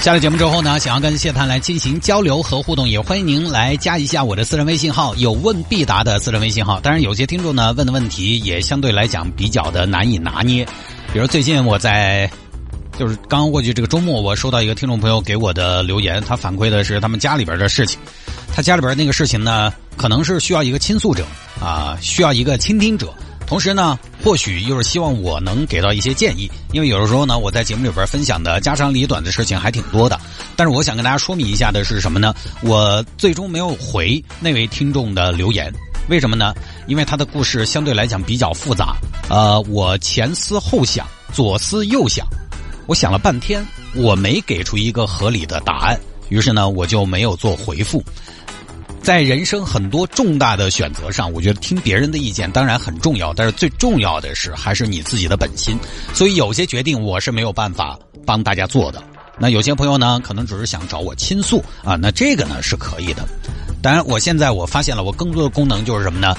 下了节目之后呢，想要跟谢探来进行交流和互动，也欢迎您来加一下我的私人微信号，有问必答的私人微信号。当然，有些听众呢问的问题也相对来讲比较的难以拿捏，比如最近我在就是刚刚过去这个周末，我收到一个听众朋友给我的留言，他反馈的是他们家里边的事情，他家里边那个事情呢，可能是需要一个倾诉者啊，需要一个倾听者。同时呢，或许又是希望我能给到一些建议，因为有的时候呢，我在节目里边分享的家长里短的事情还挺多的。但是我想跟大家说明一下的是什么呢？我最终没有回那位听众的留言，为什么呢？因为他的故事相对来讲比较复杂。呃，我前思后想，左思右想，我想了半天，我没给出一个合理的答案，于是呢，我就没有做回复。在人生很多重大的选择上，我觉得听别人的意见当然很重要，但是最重要的是还是你自己的本心。所以有些决定我是没有办法帮大家做的。那有些朋友呢，可能只是想找我倾诉啊，那这个呢是可以的。当然，我现在我发现了，我更多的功能就是什么呢？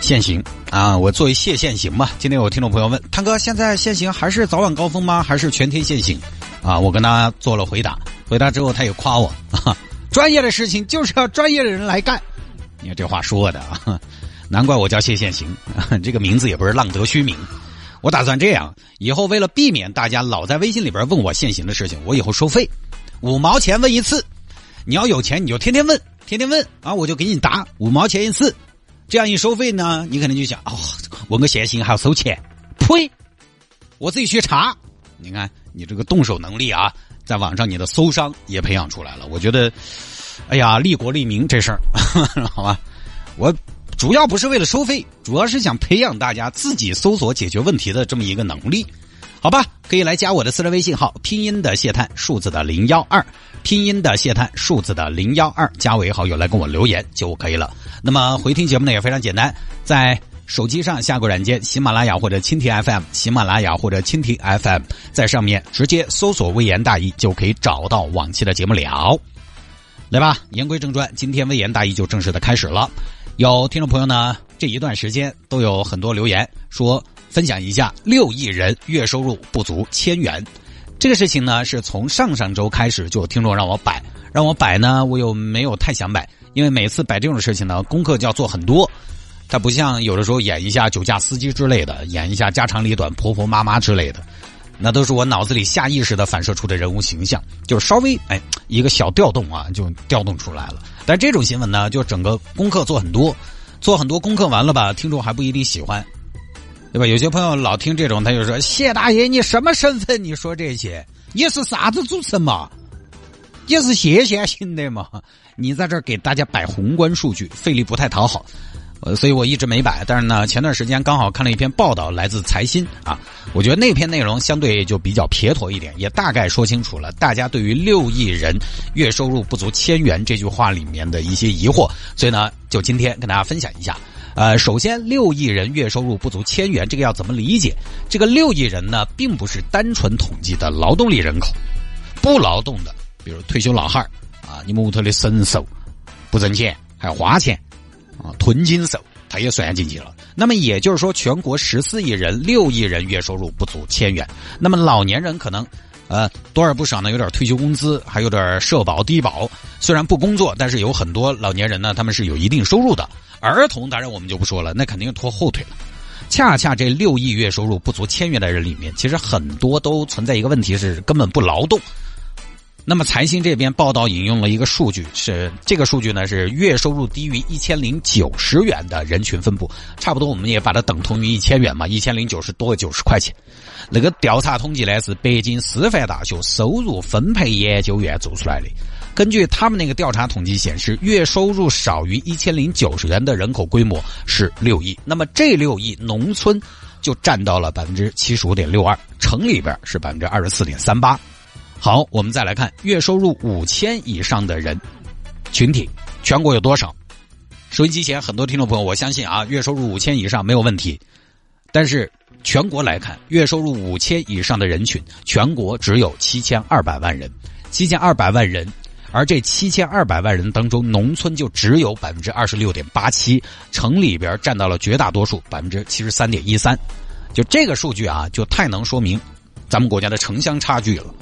限行啊，我作为谢限行嘛。今天有听众朋友问，汤哥，现在限行还是早晚高峰吗？还是全天限行？啊，我跟他做了回答，回答之后他也夸我。专业的事情就是要专业的人来干，你看这话说的啊，难怪我叫谢现行，这个名字也不是浪得虚名。我打算这样，以后为了避免大家老在微信里边问我现行的事情，我以后收费，五毛钱问一次。你要有钱你就天天问，天天问啊，我就给你答五毛钱一次。这样一收费呢，你可能就想哦，问个现行还要收钱？呸！我自己去查，你看你这个动手能力啊。在网上，你的搜商也培养出来了。我觉得，哎呀，利国利民这事儿，好吧。我主要不是为了收费，主要是想培养大家自己搜索解决问题的这么一个能力，好吧？可以来加我的私人微信号，拼音的谢探，数字的零幺二，拼音的谢探，数字的零幺二，加为好友来跟我留言就可以了。那么回听节目呢也非常简单，在。手机上下个软件，喜马拉雅或者蜻蜓 FM，喜马拉雅或者蜻蜓 FM，在上面直接搜索“微言大义”就可以找到往期的节目了。来吧，言归正传，今天“微言大义”就正式的开始了。有听众朋友呢，这一段时间都有很多留言说分享一下六亿人月收入不足千元这个事情呢，是从上上周开始就有听众让我摆，让我摆呢，我又没有太想摆，因为每次摆这种事情呢，功课就要做很多。它不像有的时候演一下酒驾司机之类的，演一下家长里短婆婆妈妈之类的，那都是我脑子里下意识的反射出的人物形象，就是稍微哎一个小调动啊，就调动出来了。但这种新闻呢，就整个功课做很多，做很多功课完了吧，听众还不一定喜欢，对吧？有些朋友老听这种，他就说：“谢大爷，你什么身份？你说这些，你是啥子主持人嘛？你是谢县型的嘛？你在这儿给大家摆宏观数据，费力不太讨好。”呃，所以我一直没摆，但是呢，前段时间刚好看了一篇报道，来自财新啊，我觉得那篇内容相对就比较撇脱一点，也大概说清楚了大家对于六亿人月收入不足千元这句话里面的一些疑惑，所以呢，就今天跟大家分享一下。呃，首先，六亿人月收入不足千元，这个要怎么理解？这个六亿人呢，并不是单纯统计的劳动力人口，不劳动的，比如退休老汉儿啊，你们屋头的神兽不挣钱还要花钱。纯，金手，他也算进去了。那么也就是说，全国十四亿人，六亿人月收入不足千元。那么老年人可能，呃，多而不少呢，有点退休工资，还有点社保低保。虽然不工作，但是有很多老年人呢，他们是有一定收入的。儿童当然我们就不说了，那肯定拖后腿了。恰恰这六亿月收入不足千元的人里面，其实很多都存在一个问题，是根本不劳动。那么财新这边报道引用了一个数据，是这个数据呢是月收入低于一千零九十元的人群分布，差不多我们也把它等同于一千元嘛，一千零九十多个九十块钱。那个调查统计呢是北京师范大学收入分配研究院做出来的，根据他们那个调查统计显示，月收入少于一千零九十元的人口规模是六亿，那么这六亿农村就占到了百分之七十五点六二，城里边是百分之二十四点三八。好，我们再来看月收入五千以上的人群体，全国有多少？收音机前很多听众朋友，我相信啊，月收入五千以上没有问题。但是全国来看，月收入五千以上的人群，全国只有七千二百万人，七千二百万人，而这七千二百万人当中，农村就只有百分之二十六点八七，城里边占到了绝大多数，百分之七十三点一三。就这个数据啊，就太能说明咱们国家的城乡差距了。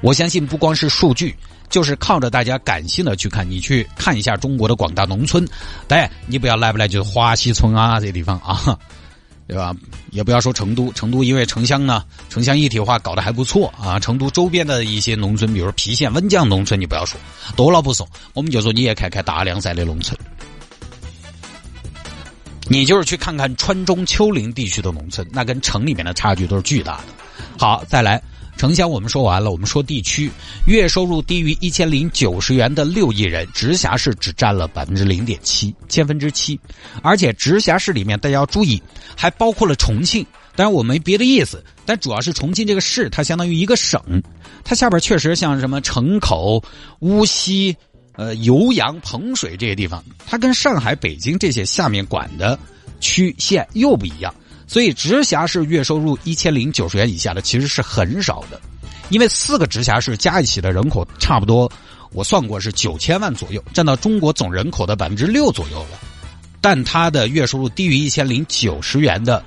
我相信不光是数据。就是靠着大家感性的去看，你去看一下中国的广大农村，哎，你不要来不来就是花溪村啊这些地方啊，对吧？也不要说成都，成都因为城乡呢，城乡一体化搞得还不错啊。成都周边的一些农村，比如郫县、温江农村，你不要说多了不说，我们就说你也看看大凉山的农村，你就是去看看川中丘陵地区的农村，那跟城里面的差距都是巨大的。好，再来。城乡我们说完了，我们说地区，月收入低于一千零九十元的六亿人，直辖市只占了百分之零点七，千分之七。而且直辖市里面大家要注意，还包括了重庆。当然我没别的意思，但主要是重庆这个市，它相当于一个省，它下边确实像什么城口、巫溪、呃酉阳、彭水这些地方，它跟上海、北京这些下面管的区县又不一样。所以直辖市月收入一千零九十元以下的其实是很少的，因为四个直辖市加一起的人口差不多，我算过是九千万左右，占到中国总人口的百分之六左右了。但他的月收入低于一千零九十元的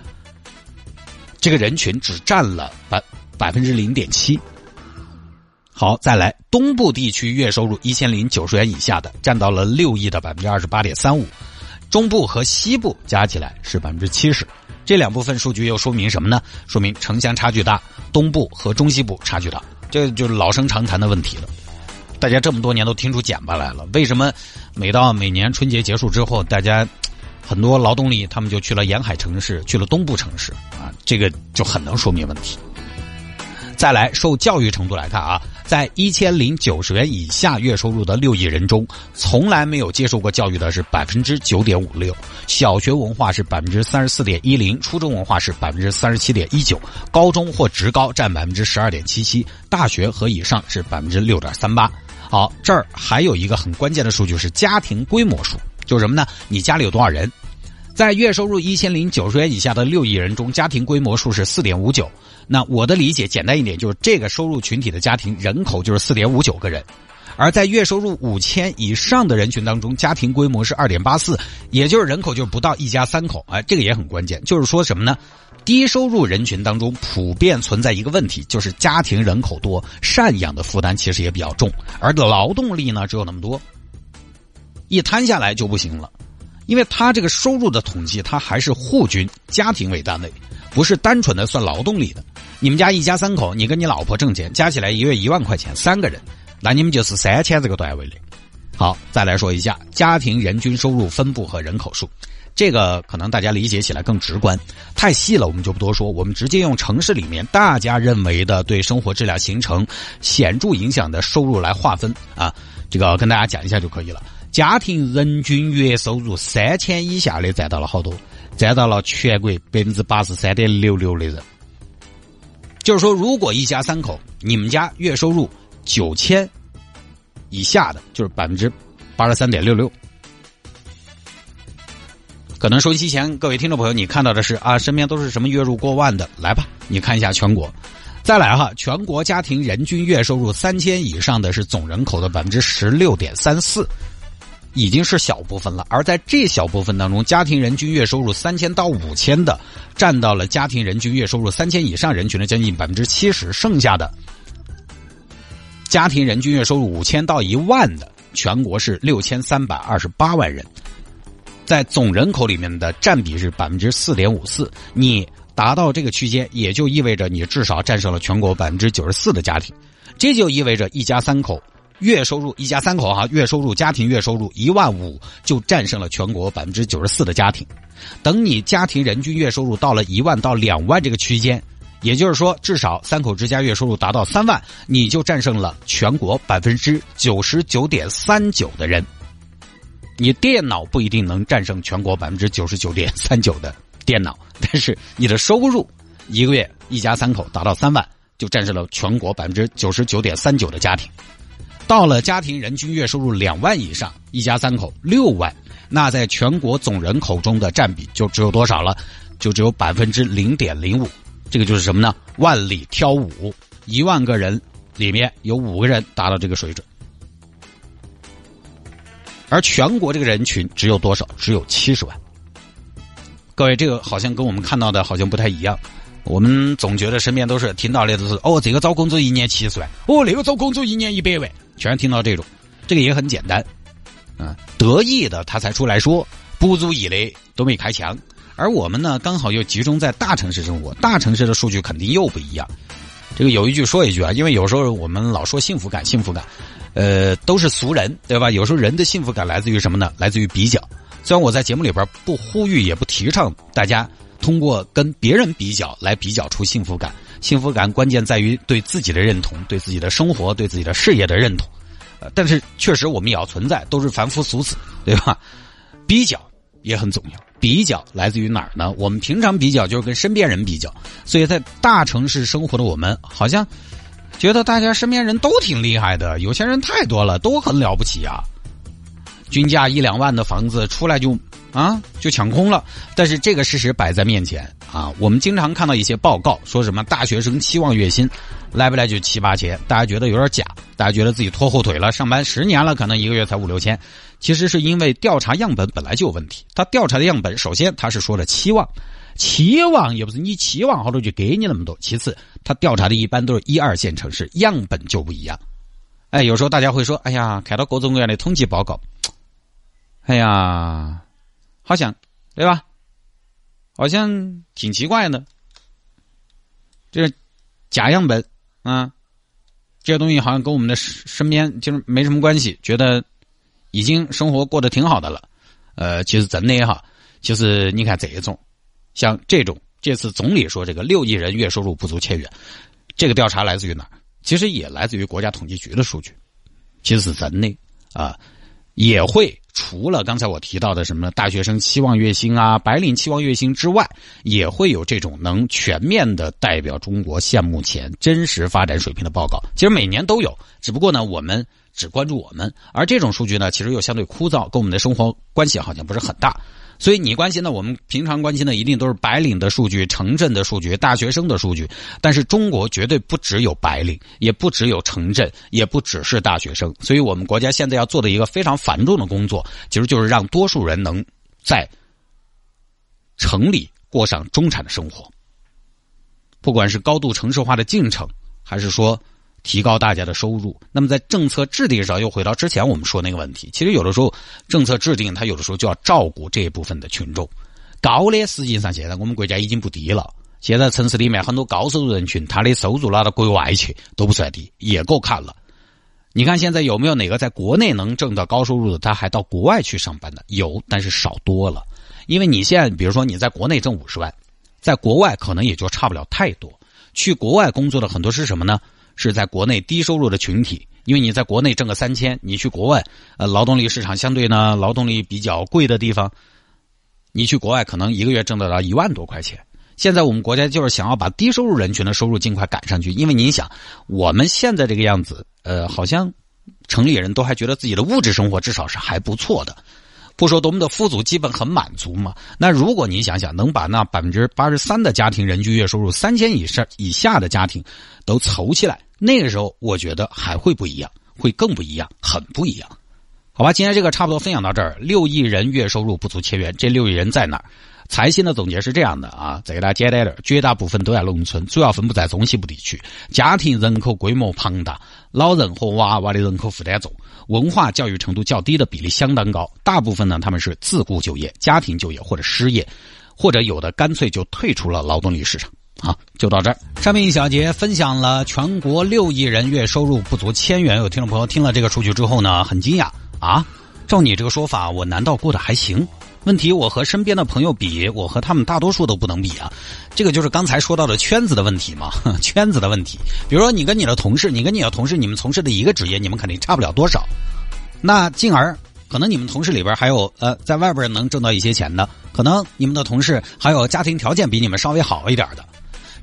这个人群只占了百百分之零点七。好，再来东部地区月收入一千零九十元以下的占到了六亿的百分之二十八点三五，中部和西部加起来是百分之七十。这两部分数据又说明什么呢？说明城乡差距大，东部和中西部差距大，这就是老生常谈的问题了。大家这么多年都听出茧巴来了，为什么每到每年春节结束之后，大家很多劳动力他们就去了沿海城市，去了东部城市啊？这个就很能说明问题。再来，受教育程度来看啊。在一千零九十元以下月收入的六亿人中，从来没有接受过教育的是百分之九点五六，小学文化是百分之三十四点一零，初中文化是百分之三十七点一九，高中或职高占百分之十二点七七，大学和以上是百分之六点三八。好，这儿还有一个很关键的数据是家庭规模数，就是什么呢？你家里有多少人？在月收入一千零九十元以下的六亿人中，家庭规模数是四点五九。那我的理解简单一点，就是这个收入群体的家庭人口就是四点五九个人，而在月收入五千以上的人群当中，家庭规模是二点八四，也就是人口就不到一家三口。哎，这个也很关键，就是说什么呢？低收入人群当中普遍存在一个问题，就是家庭人口多，赡养的负担其实也比较重，而劳动力呢只有那么多，一摊下来就不行了。因为他这个收入的统计，他还是户均家庭为单位，不是单纯的算劳动力的。你们家一家三口，你跟你老婆挣钱，加起来一月一万块钱，三个人，那你们就是三千这个段位的。好，再来说一下家庭人均收入分布和人口数，这个可能大家理解起来更直观。太细了，我们就不多说，我们直接用城市里面大家认为的对生活质量形成显著影响的收入来划分啊，这个跟大家讲一下就可以了。家庭人均月收入三千以下的占到了好多，占到了全国百分之八十三点六六的人。就是说，如果一家三口，你们家月收入九千以下的，就是百分之八十三点六六。可能收音机前各位听众朋友，你看到的是啊，身边都是什么月入过万的？来吧，你看一下全国，再来哈，全国家庭人均月收入三千以上的是总人口的百分之十六点三四。已经是小部分了，而在这小部分当中，家庭人均月收入三千到五千的，占到了家庭人均月收入三千以上人群的将近百分之七十，剩下的家庭人均月收入五千到一万的，全国是六千三百二十八万人，在总人口里面的占比是百分之四点五四。你达到这个区间，也就意味着你至少战胜了全国百分之九十四的家庭，这就意味着一家三口。月收入一家三口哈，月收入家庭月收入一万五就战胜了全国百分之九十四的家庭。等你家庭人均月收入到了一万到两万这个区间，也就是说至少三口之家月收入达到三万，你就战胜了全国百分之九十九点三九的人。你电脑不一定能战胜全国百分之九十九点三九的电脑，但是你的收入一个月一家三口达到三万，就战胜了全国百分之九十九点三九的家庭。到了家庭人均月收入两万以上，一家三口六万，那在全国总人口中的占比就只有多少了？就只有百分之零点零五。这个就是什么呢？万里挑五，一万个人里面有五个人达到这个水准。而全国这个人群只有多少？只有七十万。各位，这个好像跟我们看到的好像不太一样。我们总觉得身边都是听到的都是哦，这个找工作一年七十万，哦，那个找工作一年一百万，全是听到这种。这个也很简单，嗯，得意的他才出来说，不足以为都没开墙。而我们呢，刚好又集中在大城市生活，大城市的数据肯定又不一样。这个有一句说一句啊，因为有时候我们老说幸福感，幸福感。呃，都是俗人，对吧？有时候人的幸福感来自于什么呢？来自于比较。虽然我在节目里边不呼吁，也不提倡大家通过跟别人比较来比较出幸福感。幸福感关键在于对自己的认同，对自己的生活、对自己的事业的认同。呃，但是确实我们也要存在，都是凡夫俗子，对吧？比较也很重要。比较来自于哪儿呢？我们平常比较就是跟身边人比较，所以在大城市生活的我们，好像。觉得大家身边人都挺厉害的，有钱人太多了，都很了不起啊！均价一两万的房子出来就啊就抢空了。但是这个事实摆在面前啊，我们经常看到一些报告，说什么大学生期望月薪来不来就七八千，大家觉得有点假，大家觉得自己拖后腿了，上班十年了，可能一个月才五六千。其实是因为调查样本本来就有问题，他调查的样本首先他是说了期望。期望也不是你期望好多就给你那么多。其次，他调查的一般都是一二线城市，样本就不一样。哎，有时候大家会说：“哎呀，看到各种各样的统计报告，哎呀，好像对吧？好像挺奇怪的。这是假样本啊，这些东西好像跟我们的身边就是没什么关系，觉得已经生活过得挺好的了。呃，其实真的哈，其实你看这一种。像这种，这次总理说这个六亿人月收入不足千元，这个调查来自于哪儿？其实也来自于国家统计局的数据，其实是真的啊，也会除了刚才我提到的什么大学生期望月薪啊、白领期望月薪之外，也会有这种能全面的代表中国现目前真实发展水平的报告。其实每年都有，只不过呢，我们只关注我们，而这种数据呢，其实又相对枯燥，跟我们的生活关系好像不是很大。所以你关心的，我们平常关心的一定都是白领的数据、城镇的数据、大学生的数据。但是中国绝对不只有白领，也不只有城镇，也不只是大学生。所以我们国家现在要做的一个非常繁重的工作，其实就是让多数人能在城里过上中产的生活。不管是高度城市化的进程，还是说。提高大家的收入，那么在政策制定上又回到之前我们说那个问题。其实有的时候政策制定，它有的时候就要照顾这一部分的群众。高的实际上现在我们国家已经不低了。现在城市里面很多高收入人群，他的收入拿到国外去都不算低，也够看了。你看现在有没有哪个在国内能挣到高收入的，他还到国外去上班的？有，但是少多了。因为你现在比如说你在国内挣五十万，在国外可能也就差不了太多。去国外工作的很多是什么呢？是在国内低收入的群体，因为你在国内挣个三千，你去国外，呃，劳动力市场相对呢，劳动力比较贵的地方，你去国外可能一个月挣得到一万多块钱。现在我们国家就是想要把低收入人群的收入尽快赶上去，因为你想，我们现在这个样子，呃，好像城里人都还觉得自己的物质生活至少是还不错的。不说多么的富足，基本很满足嘛。那如果你想想，能把那百分之八十三的家庭人均月收入三千以上以下的家庭都凑起来，那个时候我觉得还会不一样，会更不一样，很不一样。好吧，今天这个差不多分享到这儿。六亿人月收入不足千元，这六亿人在哪儿？财新的总结是这样的啊，再给大家简单点绝大部分都在农村，主要分布在中西部地区，家庭人口规模庞大，老人和娃娃的人口负担重。文化教育程度较低的比例相当高，大部分呢他们是自雇就业、家庭就业或者失业，或者有的干脆就退出了劳动力市场。好，就到这儿。上面一小节分享了全国六亿人月收入不足千元，有听众朋友听了这个数据之后呢，很惊讶啊！照你这个说法，我难道过得还行？问题我和身边的朋友比，我和他们大多数都不能比啊。这个就是刚才说到的圈子的问题嘛，圈子的问题。比如说你跟你的同事，你跟你的同事，你们从事的一个职业，你们肯定差不了多少。那进而可能你们同事里边还有呃，在外边能挣到一些钱的，可能你们的同事还有家庭条件比你们稍微好一点的。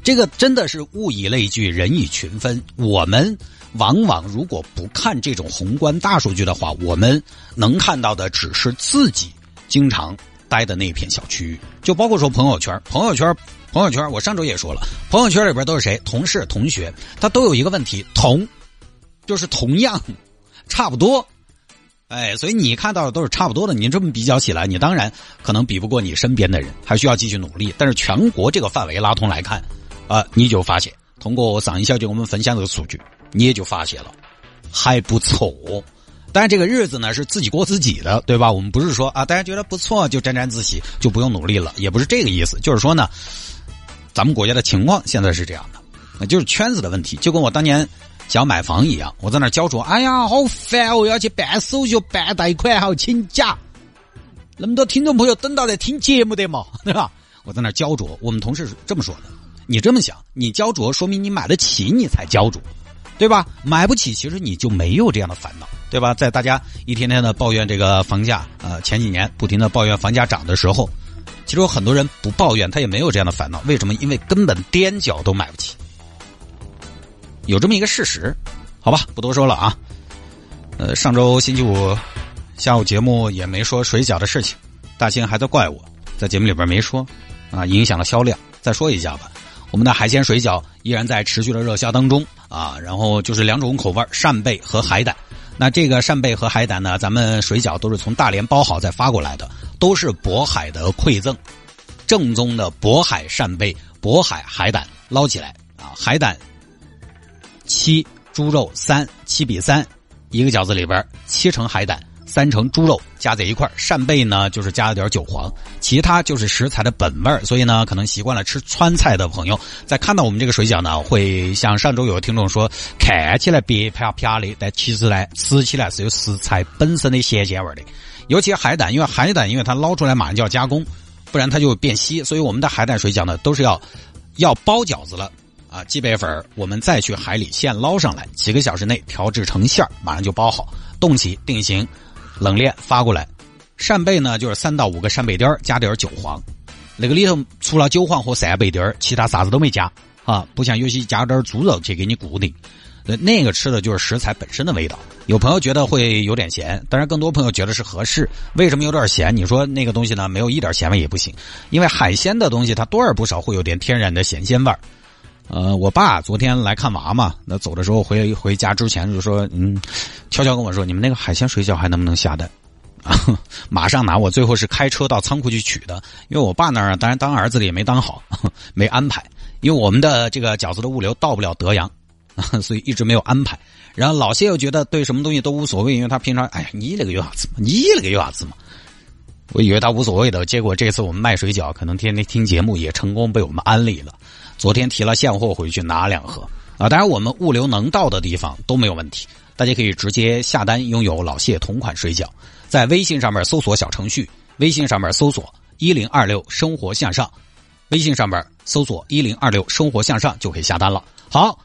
这个真的是物以类聚，人以群分。我们往往如果不看这种宏观大数据的话，我们能看到的只是自己经常待的那片小区域，就包括说朋友圈，朋友圈，朋友圈。我上周也说了，朋友圈里边都是谁？同事、同学，他都有一个问题，同，就是同样，差不多。哎，所以你看到的都是差不多的，你这么比较起来，你当然可能比不过你身边的人，还需要继续努力。但是全国这个范围拉通来看，啊，你就发现，通过上一小节我们分享这个数据，你也就发现了还不错。但是，这个日子呢是自己过自己的，对吧？我们不是说啊，大家觉得不错就沾沾自喜，就不用努力了，也不是这个意思。就是说呢，咱们国家的情况现在是这样的，那就是圈子的问题，就跟我当年。想买房一样，我在那焦灼。哎呀，好烦哦！要去办手续、办贷款，还要请假。那么多听众朋友等到在听节目的嘛，对吧？我在那焦灼。我们同事是这么说的：你这么想，你焦灼，说明你买得起，你才焦灼，对吧？买不起，其实你就没有这样的烦恼，对吧？在大家一天天的抱怨这个房价，呃，前几年不停的抱怨房价涨的时候，其实有很多人不抱怨，他也没有这样的烦恼。为什么？因为根本踮脚都买不起。有这么一个事实，好吧，不多说了啊。呃，上周星期五下午节目也没说水饺的事情，大兴还在怪我在节目里边没说啊，影响了销量。再说一下吧，我们的海鲜水饺依然在持续的热销当中啊。然后就是两种口味扇贝和海胆。那这个扇贝和海胆呢，咱们水饺都是从大连包好再发过来的，都是渤海的馈赠，正宗的渤海扇贝、渤海海胆捞起来啊，海胆。七猪肉三七比三，一个饺子里边七成海胆，三成猪肉加在一块扇贝呢就是加了点韭黄，其他就是食材的本味儿所以呢，可能习惯了吃川菜的朋友，在看到我们这个水饺呢，会像上周有个听众说，看起来别啪啪的，但其实呢，吃起来是有食材本身的咸鲜味的。尤其海胆，因为海胆因为它捞出来马上就要加工，不然它就变稀，所以我们的海胆水饺呢都是要要包饺子了。啊，鸡白粉我们再去海里现捞上来，几个小时内调制成馅儿，马上就包好，冻起定型，冷链发过来。扇贝呢，就是三到五个扇贝丁儿，加点韭黄。那个里头除了韭黄和扇贝丁儿，其他啥子都没加啊，不像有些加点猪肉去给你固定。那个吃的就是食材本身的味道。有朋友觉得会有点咸，当然更多朋友觉得是合适。为什么有点咸？你说那个东西呢，没有一点咸味也不行，因为海鲜的东西它多而不少会有点天然的咸鲜味儿。呃，我爸昨天来看娃嘛，那走的时候回回家之前就说，嗯，悄悄跟我说，你们那个海鲜水饺还能不能下单？啊，马上拿。我最后是开车到仓库去取的，因为我爸那儿当然当儿子的也没当好，没安排。因为我们的这个饺子的物流到不了德阳，所以一直没有安排。然后老谢又觉得对什么东西都无所谓，因为他平常，哎呀，你那个有啥子？你那个有啥子嘛？我以为他无所谓的，结果这次我们卖水饺，可能天天听节目也成功被我们安利了。昨天提了现货回去拿两盒啊，当然我们物流能到的地方都没有问题，大家可以直接下单拥有老谢同款水饺，在微信上面搜索小程序，微信上面搜索一零二六生活向上，微信上面搜索一零二六生活向上就可以下单了。好。